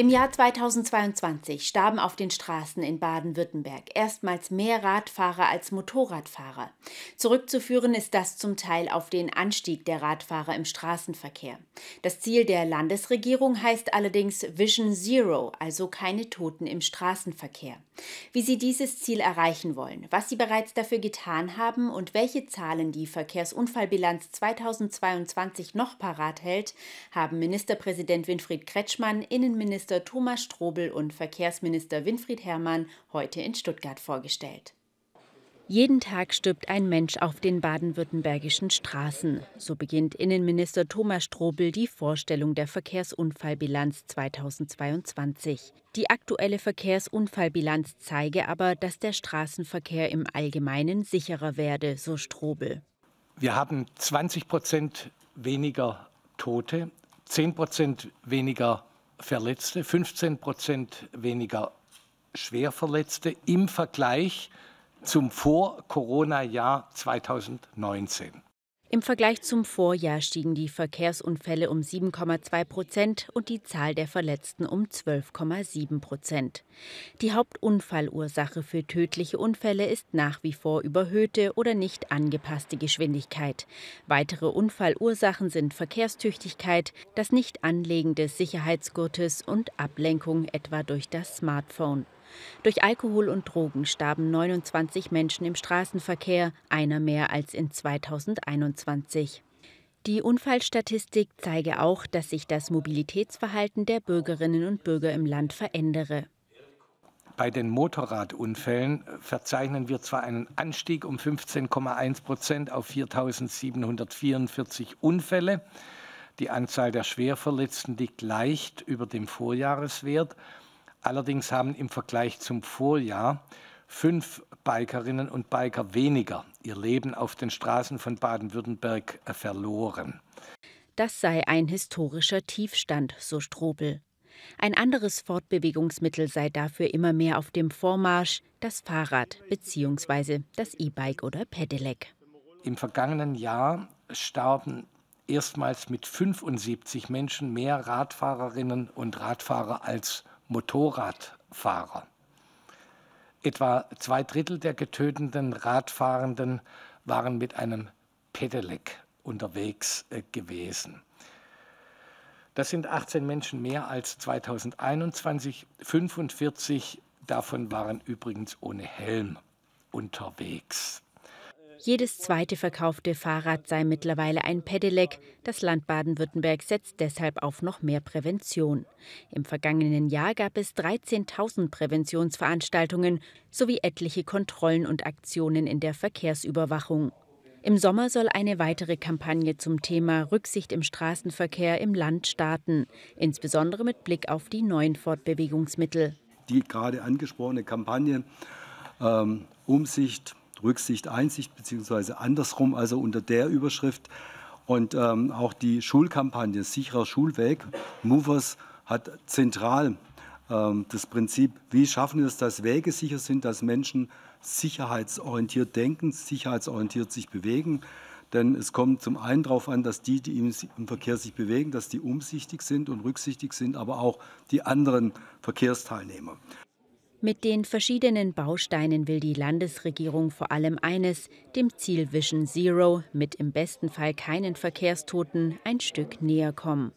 Im Jahr 2022 starben auf den Straßen in Baden-Württemberg erstmals mehr Radfahrer als Motorradfahrer. Zurückzuführen ist das zum Teil auf den Anstieg der Radfahrer im Straßenverkehr. Das Ziel der Landesregierung heißt allerdings Vision Zero, also keine Toten im Straßenverkehr. Wie sie dieses Ziel erreichen wollen, was sie bereits dafür getan haben und welche Zahlen die Verkehrsunfallbilanz 2022 noch parat hält, haben Ministerpräsident Winfried Kretschmann, Innenminister Innenminister Thomas Strobel und Verkehrsminister Winfried Herrmann heute in Stuttgart vorgestellt. Jeden Tag stirbt ein Mensch auf den baden-württembergischen Straßen. So beginnt Innenminister Thomas Strobel die Vorstellung der Verkehrsunfallbilanz 2022. Die aktuelle Verkehrsunfallbilanz zeige aber, dass der Straßenverkehr im Allgemeinen sicherer werde, so Strobel. Wir haben 20 Prozent weniger Tote, 10 Prozent weniger Verletzte, 15 Prozent weniger Schwerverletzte im Vergleich zum Vor-Corona-Jahr 2019. Im Vergleich zum Vorjahr stiegen die Verkehrsunfälle um 7,2 Prozent und die Zahl der Verletzten um 12,7 Prozent. Die Hauptunfallursache für tödliche Unfälle ist nach wie vor überhöhte oder nicht angepasste Geschwindigkeit. Weitere Unfallursachen sind Verkehrstüchtigkeit, das Nichtanlegen des Sicherheitsgurtes und Ablenkung etwa durch das Smartphone. Durch Alkohol und Drogen starben 29 Menschen im Straßenverkehr, einer mehr als in 2021. Die Unfallstatistik zeige auch, dass sich das Mobilitätsverhalten der Bürgerinnen und Bürger im Land verändere. Bei den Motorradunfällen verzeichnen wir zwar einen Anstieg um 15,1 Prozent auf 4.744 Unfälle. Die Anzahl der Schwerverletzten liegt leicht über dem Vorjahreswert. Allerdings haben im Vergleich zum Vorjahr fünf Bikerinnen und Biker weniger ihr Leben auf den Straßen von Baden-Württemberg äh, verloren. Das sei ein historischer Tiefstand, so Strobel. Ein anderes Fortbewegungsmittel sei dafür immer mehr auf dem Vormarsch, das Fahrrad bzw. das E-Bike oder Pedelec. Im vergangenen Jahr starben erstmals mit 75 Menschen mehr Radfahrerinnen und Radfahrer als Motorradfahrer. Etwa zwei Drittel der getöteten Radfahrenden waren mit einem Pedelec unterwegs äh, gewesen. Das sind 18 Menschen mehr als 2021. 45 davon waren übrigens ohne Helm unterwegs. Jedes zweite verkaufte Fahrrad sei mittlerweile ein Pedelec. Das Land Baden-Württemberg setzt deshalb auf noch mehr Prävention. Im vergangenen Jahr gab es 13.000 Präventionsveranstaltungen sowie etliche Kontrollen und Aktionen in der Verkehrsüberwachung. Im Sommer soll eine weitere Kampagne zum Thema Rücksicht im Straßenverkehr im Land starten, insbesondere mit Blick auf die neuen Fortbewegungsmittel. Die gerade angesprochene Kampagne ähm, Umsicht Rücksicht, Einsicht, beziehungsweise andersrum, also unter der Überschrift. Und ähm, auch die Schulkampagne Sicherer Schulweg, Movers, hat zentral ähm, das Prinzip, wie schaffen wir es, dass Wege sicher sind, dass Menschen sicherheitsorientiert denken, sicherheitsorientiert sich bewegen. Denn es kommt zum einen darauf an, dass die, die im, Verkehr sich bewegen, dass die umsichtig sind und rücksichtig sind, aber auch die anderen Verkehrsteilnehmer. Mit den verschiedenen Bausteinen will die Landesregierung vor allem eines, dem Ziel Vision Zero mit im besten Fall keinen Verkehrstoten, ein Stück näher kommen.